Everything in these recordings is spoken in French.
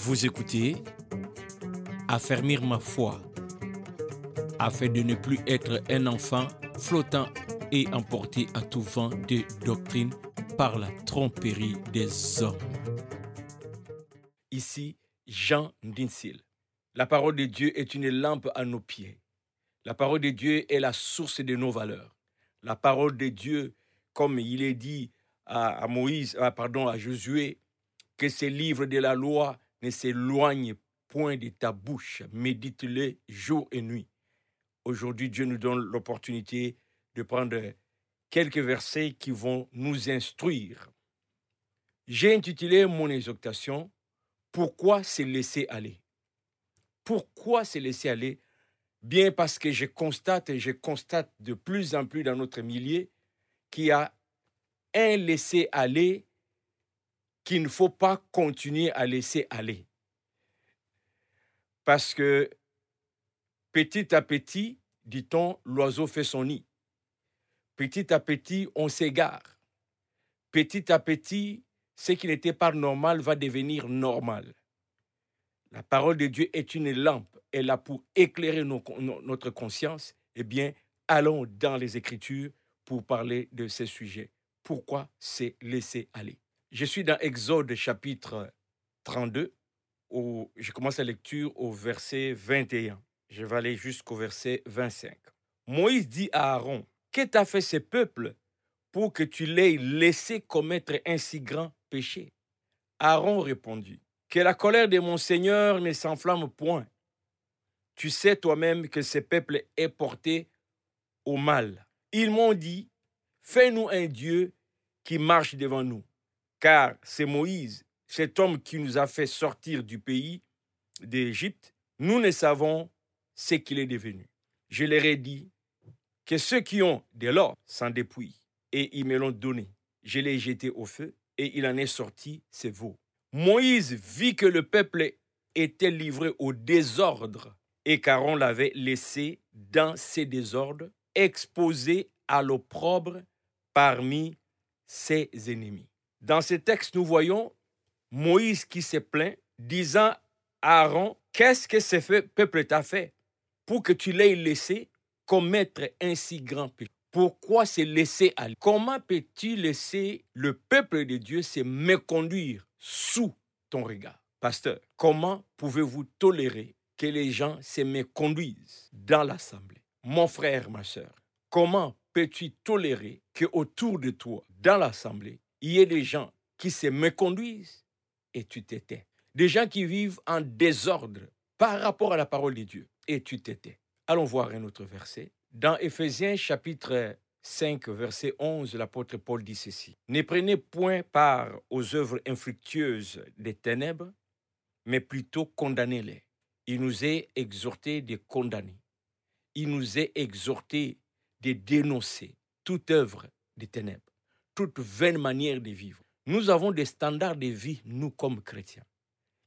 Vous écoutez Affermir ma foi afin de ne plus être un enfant flottant et emporté à tout vent de doctrine par la tromperie des hommes. Ici, Jean Dinsil. La parole de Dieu est une lampe à nos pieds. La parole de Dieu est la source de nos valeurs. La parole de Dieu, comme il est dit à, Moïse, pardon, à Josué, que ces livres de la loi ne s'éloignent point de ta bouche. Médite-les jour et nuit. Aujourd'hui, Dieu nous donne l'opportunité de prendre quelques versets qui vont nous instruire. J'ai intitulé mon exhortation Pourquoi se laisser aller? Pourquoi se laisser aller? Bien parce que je constate et je constate de plus en plus dans notre milieu qu'il y a un laisser aller qu'il ne faut pas continuer à laisser aller. Parce que petit à petit, dit-on, l'oiseau fait son nid. Petit à petit, on s'égare. Petit à petit, ce qui n'était pas normal va devenir normal. La parole de Dieu est une lampe. Elle a pour éclairer notre conscience. Eh bien, allons dans les Écritures pour parler de ces sujets. Pourquoi c'est laisser aller? Je suis dans Exode chapitre 32 je commence la lecture au verset 21. Je vais aller jusqu'au verset 25. Moïse dit à Aaron, Que t'a fait ce peuple pour que tu l'aies laissé commettre un si grand péché? Aaron répondit, Que la colère de mon Seigneur ne s'enflamme point. Tu sais toi-même que ce peuple est porté au mal. Ils m'ont dit, Fais-nous un Dieu qui marche devant nous. Car c'est Moïse cet homme qui nous a fait sortir du pays d'Égypte, nous ne savons ce qu'il est devenu. Je leur ai dit que ceux qui ont de l'or s'en dépouillent, et ils me l'ont donné. Je l'ai jeté au feu, et il en est sorti ses veaux. Moïse vit que le peuple était livré au désordre, et qu'Aaron l'avait laissé dans ses désordres, exposé à l'opprobre parmi ses ennemis. Dans ce texte, nous voyons Moïse qui se plaint, disant à Aaron, qu'est-ce que ce peuple t'a fait pour que tu l'aies laissé commettre un si grand péché? Pourquoi se laisser aller Comment peux-tu laisser le peuple de Dieu se méconduire sous ton regard? Pasteur, comment pouvez-vous tolérer que les gens se méconduisent dans l'assemblée? Mon frère, ma soeur, comment peux-tu tolérer que autour de toi, dans l'assemblée, il y ait des gens qui se méconduisent et tu t'étais. Des gens qui vivent en désordre par rapport à la parole de Dieu et tu t'étais. Allons voir un autre verset. Dans Éphésiens chapitre 5, verset 11, l'apôtre Paul dit ceci. Ne prenez point part aux œuvres infructueuses des ténèbres, mais plutôt condamnez-les. Il nous est exhorté de condamner. Il nous est exhorté de dénoncer toute œuvre des ténèbres, toute vaine manière de vivre. Nous avons des standards de vie, nous comme chrétiens.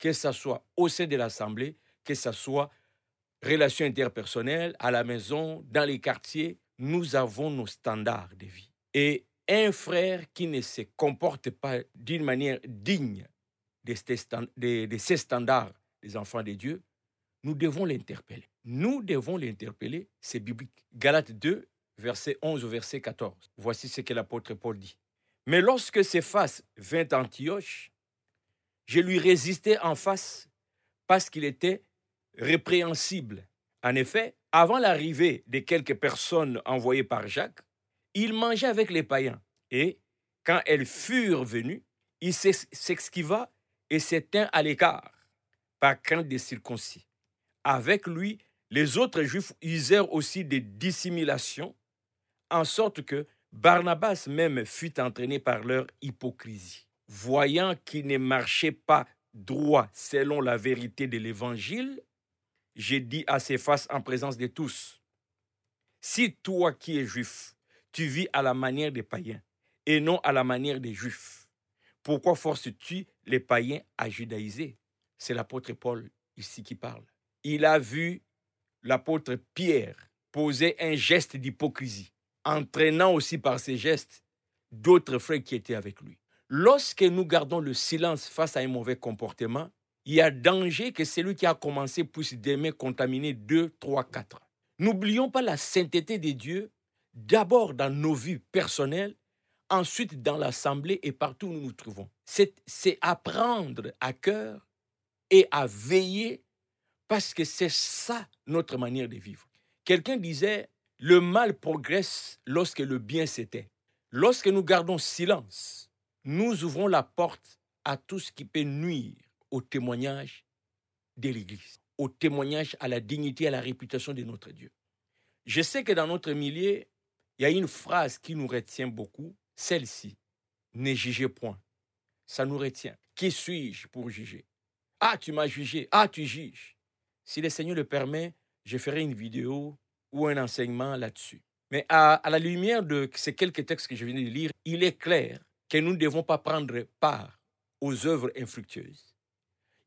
Que ce soit au sein de l'Assemblée, que ce soit relations interpersonnelles, à la maison, dans les quartiers, nous avons nos standards de vie. Et un frère qui ne se comporte pas d'une manière digne de ces standards des enfants de Dieu, nous devons l'interpeller. Nous devons l'interpeller, c'est biblique. Galates 2, verset 11 au verset 14. Voici ce que l'apôtre Paul dit. Mais lorsque Céphas vint à Antioche, je lui résistai en face parce qu'il était répréhensible. En effet, avant l'arrivée de quelques personnes envoyées par Jacques, il mangeait avec les païens. Et quand elles furent venues, il s'esquiva et s'éteint à l'écart, par crainte des circoncis. Avec lui, les autres Juifs usèrent aussi des dissimulations, en sorte que Barnabas même fut entraîné par leur hypocrisie. Voyant qu'il ne marchait pas droit selon la vérité de l'Évangile, j'ai dit à ses faces en présence de tous, si toi qui es juif, tu vis à la manière des païens et non à la manière des juifs, pourquoi forces-tu les païens à judaïser? C'est l'apôtre Paul ici qui parle. Il a vu l'apôtre Pierre poser un geste d'hypocrisie entraînant aussi par ses gestes d'autres frères qui étaient avec lui. Lorsque nous gardons le silence face à un mauvais comportement, il y a danger que celui qui a commencé puisse demain contaminer deux, trois, quatre. N'oublions pas la sainteté de Dieu, d'abord dans nos vies personnelles, ensuite dans l'assemblée et partout où nous nous trouvons. C'est apprendre à cœur et à veiller parce que c'est ça notre manière de vivre. Quelqu'un disait, le mal progresse lorsque le bien s'éteint. Lorsque nous gardons silence, nous ouvrons la porte à tout ce qui peut nuire au témoignage de l'Église, au témoignage à la dignité, à la réputation de notre Dieu. Je sais que dans notre milieu, il y a une phrase qui nous retient beaucoup, celle-ci, ne jugez point. Ça nous retient. Qui suis-je pour juger? Ah, tu m'as jugé. Ah, tu juges. Si le Seigneur le permet, je ferai une vidéo ou un enseignement là-dessus. Mais à, la lumière de ces quelques textes que je viens de lire, il est clair que nous ne devons pas prendre part aux œuvres infructueuses.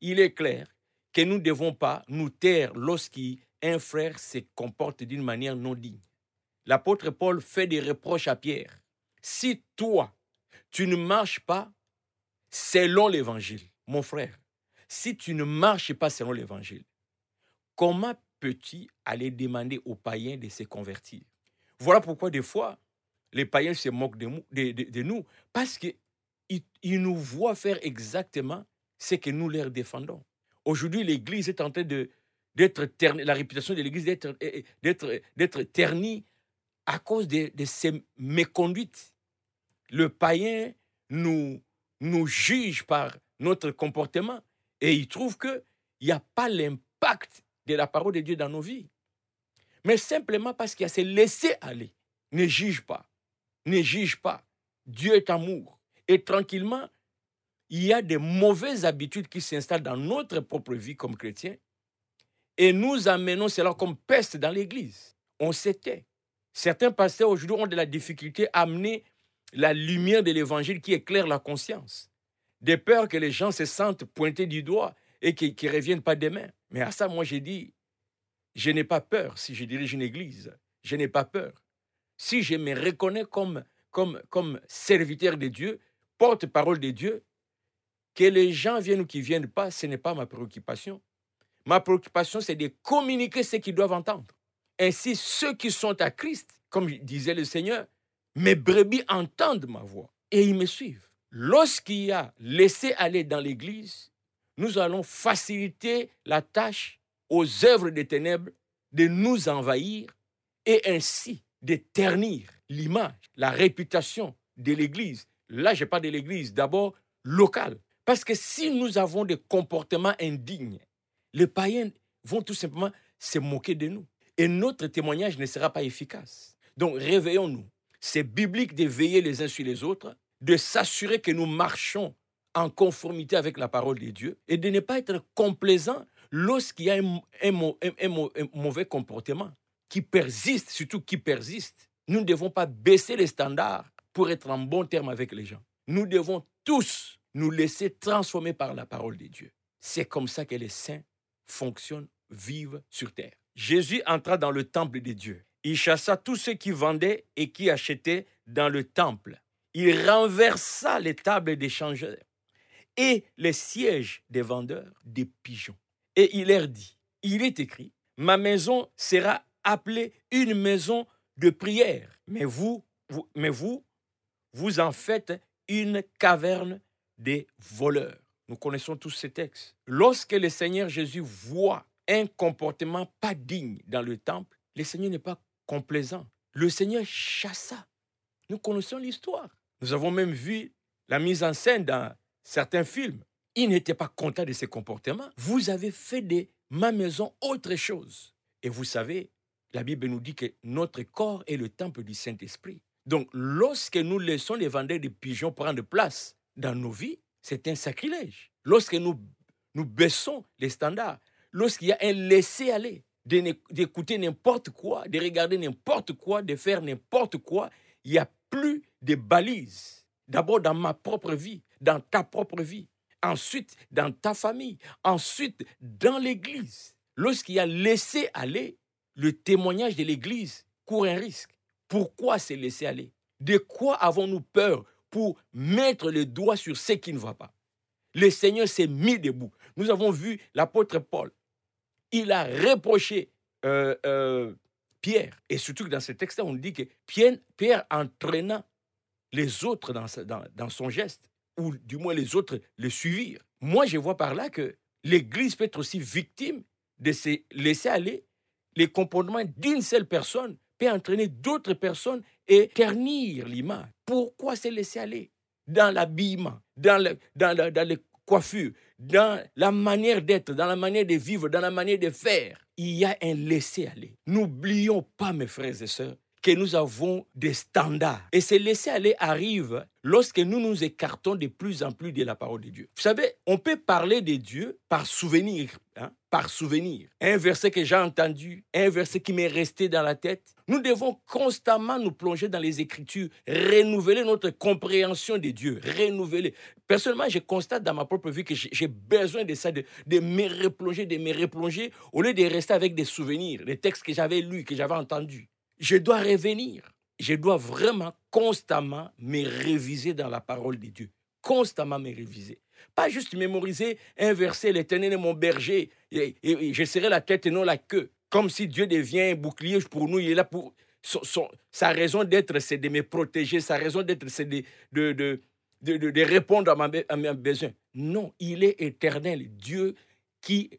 Il est clair que nous ne devons pas nous taire lorsqu'un frère se comporte d'une manière non digne. L'apôtre Paul fait des reproches à Pierre. Si toi, tu ne marches pas selon l'évangile, mon frère, si tu ne marches pas selon l'évangile, comment peux-tu aller demander aux païens de se convertir Voilà pourquoi des fois, les païens se moquent de, nous, parce qu'ils ils nous voient faire exactement ce que nous leur défendons. Aujourd'hui, l'Église est en train de, d'être ternie, la réputation de l'Église d'être, d'être, d'être ternie à cause de, de, ces méconduites. Le païen nous, nous juge par notre comportement et il trouve qu'il n'y a pas l'impact de la parole de Dieu dans nos vies. Mais simplement parce qu'il a ce laisser aller. Ne juge pas. Ne juge pas. Dieu est amour. Et tranquillement, il y a des mauvaises habitudes qui s'installent dans notre propre vie comme chrétiens. Et nous amenons cela comme peste dans l'Église. On s'était. Certains pasteurs aujourd'hui ont de la difficulté à amener la lumière de l'Évangile qui éclaire la conscience. Des peurs que les gens se sentent pointés du doigt et qui ne reviennent pas demain. Mais à ça, moi, j'ai dit, je n'ai pas peur si je dirige une église. Je n'ai pas peur. Si je me reconnais comme, comme, comme serviteur de Dieu, porte-parole de Dieu, que les gens viennent ou qu'ils ne viennent pas, ce n'est pas ma préoccupation. Ma préoccupation, c'est de communiquer ce qu'ils doivent entendre. Ainsi, ceux qui sont à Christ, comme disait le Seigneur, mes brebis entendent ma voix et ils me suivent. Lorsqu'il y a laissé aller dans l'Église, nous allons faciliter la tâche aux œuvres des ténèbres de nous envahir et ainsi de ternir l'image, la réputation de l'Église. Là, je parle de l'Église d'abord locale. Parce que si nous avons des comportements indignes, les païens vont tout simplement se moquer de nous. Et notre témoignage ne sera pas efficace. Donc réveillons-nous. C'est biblique de veiller les uns sur les autres, de s'assurer que nous marchons en conformité avec la parole de Dieu et de ne pas être complaisant lorsqu'il y a un, mauvais comportement qui persiste, surtout qui persiste. Nous ne devons pas baisser les standards pour être en bon terme avec les gens. Nous devons tous nous laisser transformer par la parole de Dieu. C'est comme ça que les saints fonctionnent, vivent sur terre. Jésus entra dans le temple de Dieu. Il chassa tous ceux qui vendaient et qui achetaient dans le temple. Il renversa les tables des changeurs et les sièges des vendeurs des pigeons. Et il leur dit, il est écrit, ma maison sera appelée une maison de prière, mais vous, vous mais vous, vous en faites une caverne des voleurs. Nous connaissons tous ces textes. Lorsque le Seigneur Jésus voit un comportement pas digne dans le temple, le Seigneur n'est pas complaisant. Le Seigneur chassa. Nous connaissons l'histoire. Nous avons même vu la mise en scène dans certains films. Il n'était pas content de ses comportements. Vous avez fait de ma maison autre chose. Et vous savez, la Bible nous dit que notre corps est le temple du Saint-Esprit. Donc, lorsque nous laissons les vendeurs de pigeons prendre place dans nos vies, c'est un sacrilège. Lorsque nous, nous baissons les standards, lorsqu'il y a un laisser-aller, d'écouter n'importe quoi, de regarder n'importe quoi, de faire n'importe quoi, il n'y a plus de balises. D'abord dans ma propre vie, dans ta propre vie. Ensuite, dans ta famille. Ensuite, dans l'Église. Lorsqu'il a laissé aller, le témoignage de l'Église court un risque. Pourquoi c'est laisser aller? De quoi avons-nous peur pour mettre le doigt sur ce qui ne va pas? Le Seigneur s'est mis debout. Nous avons vu l'apôtre Paul. Il a reproché euh, euh, Pierre. Et surtout que dans ce texte-là, on dit que Pierre, entraîna les autres dans son geste, ou du moins les autres le suivirent. Moi, je vois par là que l'Église peut être aussi victime de se laisser aller. Les comportements d'une seule personne peut entraîner d'autres personnes et ternir l'image. Pourquoi se laisser aller Dans l'habillement, dans, dans, dans les coiffures, dans la manière d'être, dans la manière de vivre, dans la manière de faire? Il y a un laisser-aller. N'oublions pas, mes frères et sœurs, que nous avons des standards. Et ce laisser-aller arrive lorsque nous nous écartons de plus en plus de la parole de Dieu. Vous savez, on peut parler de Dieu par souvenir, hein, par souvenir. Un verset que j'ai entendu, un verset qui m'est resté dans la tête. Nous devons constamment nous plonger dans les Écritures, renouveler notre compréhension de Dieu, renouveler. Personnellement, je constate dans ma propre vie que j'ai besoin de ça, de me replonger, de me replonger, au lieu de rester avec des souvenirs, des textes que j'avais lus, que j'avais entendus je dois revenir. Je dois vraiment constamment me réviser dans la parole de Dieu. Constamment me réviser. Pas juste mémoriser un verset, l'éternel est mon berger, et, je serai la tête et non la queue. Comme si Dieu devient un bouclier pour nous, il est là pour... sa raison d'être, c'est de me protéger, sa raison d'être, c'est de, répondre à, à mes besoins. Non, il est éternel, Dieu qui,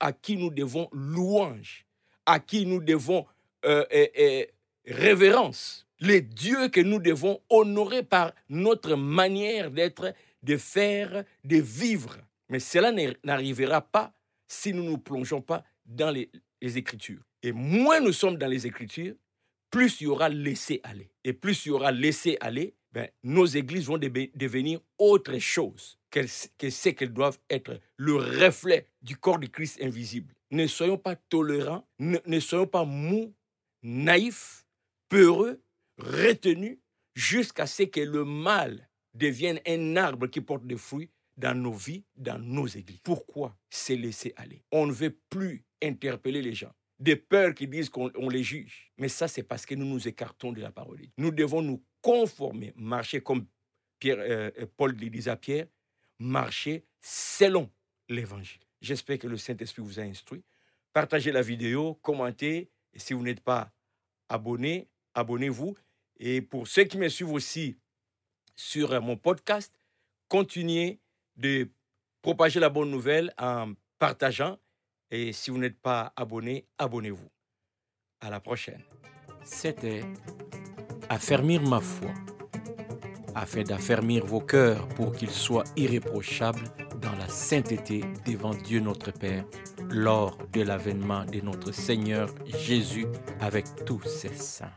à qui nous devons louange, à qui nous devons euh, et, révérence, les dieux que nous devons honorer par notre manière d'être, de faire, de vivre. Mais cela n'arrivera pas si nous ne nous plongeons pas dans les, Écritures. Et moins nous sommes dans les Écritures, plus il y aura laissé aller. Et plus il y aura laissé aller, ben, nos églises vont devenir autre chose que, ce qu'elles doivent être, le reflet du corps de Christ invisible. Ne soyons pas tolérants, ne, ne soyons pas mous naïf, peureux, retenu, jusqu'à ce que le mal devienne un arbre qui porte des fruits dans nos vies, dans nos églises. Pourquoi se laisser aller? On ne veut plus interpeller les gens. Des peurs qui disent qu'on les juge. Mais ça, c'est parce que nous nous écartons de la parole. Nous devons nous conformer, marcher comme Pierre, euh, euh, Paul le disait à Pierre, marcher selon l'évangile. J'espère que le Saint-Esprit vous a instruit. Partagez la vidéo, commentez et si vous n'êtes pas abonné, abonnez-vous. Et pour ceux qui me suivent aussi sur mon podcast, continuez de propager la bonne nouvelle en partageant. Et si vous n'êtes pas abonné, abonnez-vous. À la prochaine. C'était Affermir ma foi, afin d'affermir vos cœurs pour qu'ils soient irréprochables dans la sainteté devant Dieu notre Père lors de l'avènement de notre Seigneur Jésus avec tous ses saints.